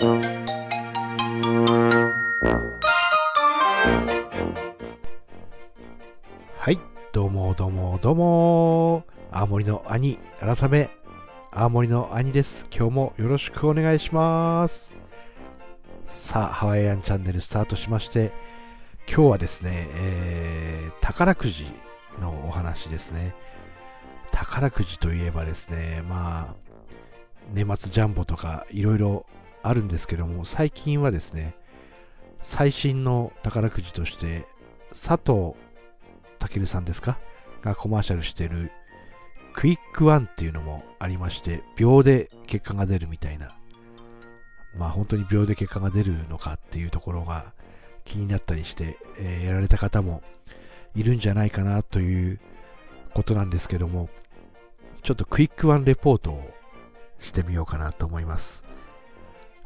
はい、どうもどうもどうも、青森の兄、改め、青森の兄です。今日もよろしくお願いします。さあ、ハワイアンチャンネルスタートしまして、今日はですね、えー、宝くじのお話ですね。宝くじといえばですね、まあ、年末ジャンボとかいろいろあるんですけども、最近はですね、最新の宝くじとして、佐藤健さんですか？がコマーシャルしてるクイックワンっていうのもありまして、秒で結果が出るみたいな。まあ本当に秒で結果が出るのかっていうところが気になったりして、えーやられた方もいるんじゃないかなということなんですけども、ちょっとクイックワンレポートをしてみようかなと思います。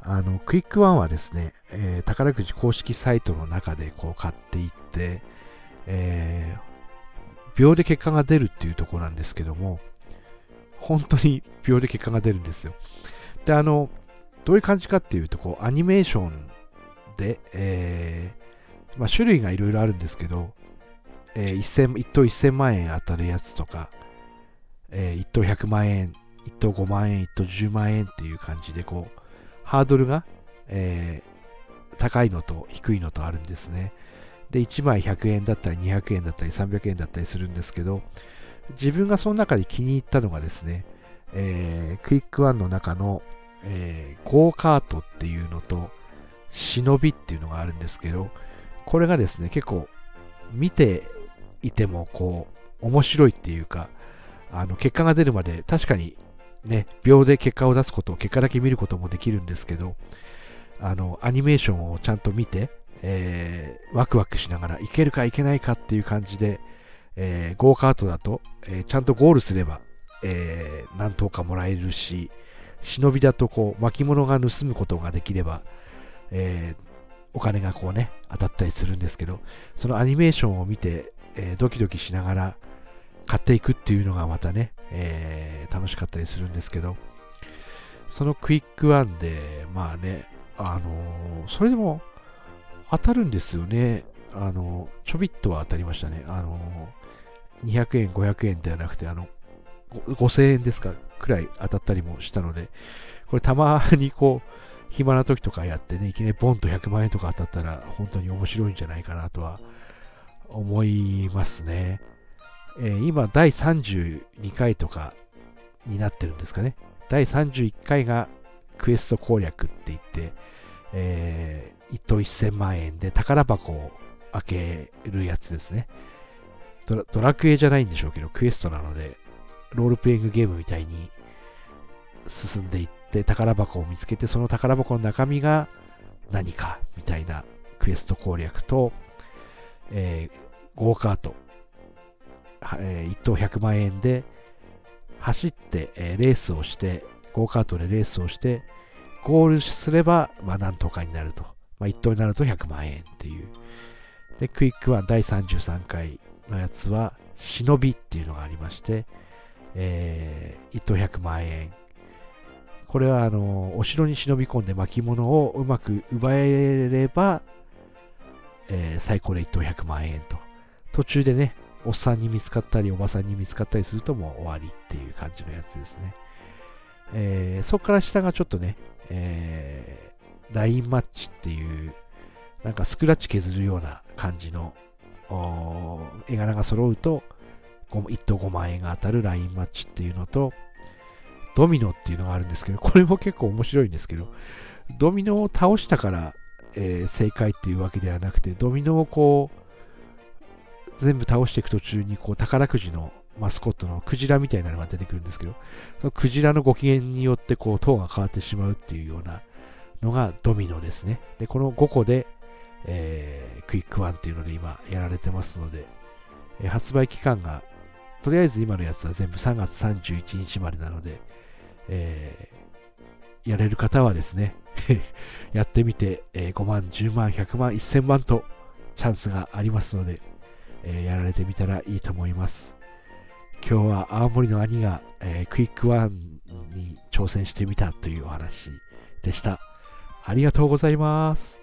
あの、クイックワンはですね、えー宝くじ公式サイトの中でこう買っていって、えー秒で結果が出るっていうところなんですけども、本当に秒で結果が出るんですよ。で、あの、どういう感じかっていうと、こう、アニメーションで、えーまあ、種類がいろいろあるんですけど、えー、1000 1等1000万円当たるやつとか、え1等100万円、1等5万円、1等10万円っていう感じで、こう、ハードルが、えー高いのと低いのとあるんですね。で、1枚100円だったり200円だったり300円だったりするんですけど、自分がその中で気に入ったのがですね、えークイックワンの中の、えーゴーカートっていうのと、忍びっていうのがあるんですけど、これがですね、結構見ていてもこう、面白いっていうか、あの、結果が出るまで確かにね、秒で結果を出すことを、結果だけ見ることもできるんですけど、あの、アニメーションをちゃんと見て、えーワクワクしながらいけるかいけないかっていう感じで、えーゴーカートだと、えーちゃんとゴールすれば、えー何等かもらえるし、忍びだとこう巻物が盗むことができれば、えーお金がこうね、当たったりするんですけど、そのアニメーションを見て、えードキドキしながら買っていくっていうのがまたね、えー楽しかったりするんですけど、そのクイックワンで、まあね、あのーそれでも当たるんですよね。あのーちょびっとは当たりましたね。あのー200円、500円ではなくて、あの、5000円ですか、くらい当たったりもしたので、これたまにこう、暇な時とかやってね、いきなりボンと100万円とか当たったら、本当に面白いんじゃないかなとは思いますね。えー今、第32回とかになってるんですかね。第31回がクエスト攻略って言って、え1等1000万円で宝箱を開けるやつですね。ドラドラクエじゃないんでしょうけど、クエストなので、ロールプレイングゲームみたいに進んでいって、宝箱を見つけて、その宝箱の中身が何かみたいなクエスト攻略と、えーゴーカート、はえ1等100万円で走って、えーレースをして、ゴーカートでレースをして、ゴールすれば、まあ、何とかになると。まあ、1等になると100万円っていう。で、クイックワン第33回のやつは、忍びっていうのがありまして、えー、1等100万円。これは、あの、お城に忍び込んで巻物をうまく奪えれば、えー最高で1等100万円と。途中でね、おっさんに見つかったり、おばさんに見つかったりするともう終わりっていう感じのやつですね。えーそこから下がちょっとね、えーラインマッチっていう、なんかスクラッチ削るような感じの、絵柄が揃うと、1等5万円が当たるラインマッチっていうのと、ドミノっていうのがあるんですけど、これも結構面白いんですけど、ドミノを倒したから、えー正解っていうわけではなくて、ドミノをこう、全部倒していく途中に、こう、宝くじのマスコットのクジラみたいなのが出てくるんですけど、そのクジラのご機嫌によって、こう、等が変わってしまうっていうようなのがドミノですね。で、この5個で、えークイックワンっていうので今やられてますので、えー発売期間が、とりあえず今のやつは全部3月31日までなので、えーやれる方はですね、やってみて、えー5万、10万、100万、1000万とチャンスがありますので、えー、やられてみたらいいと思います。今日は青森の兄が、えー、クイックワンに挑戦してみたというお話でした。ありがとうございます。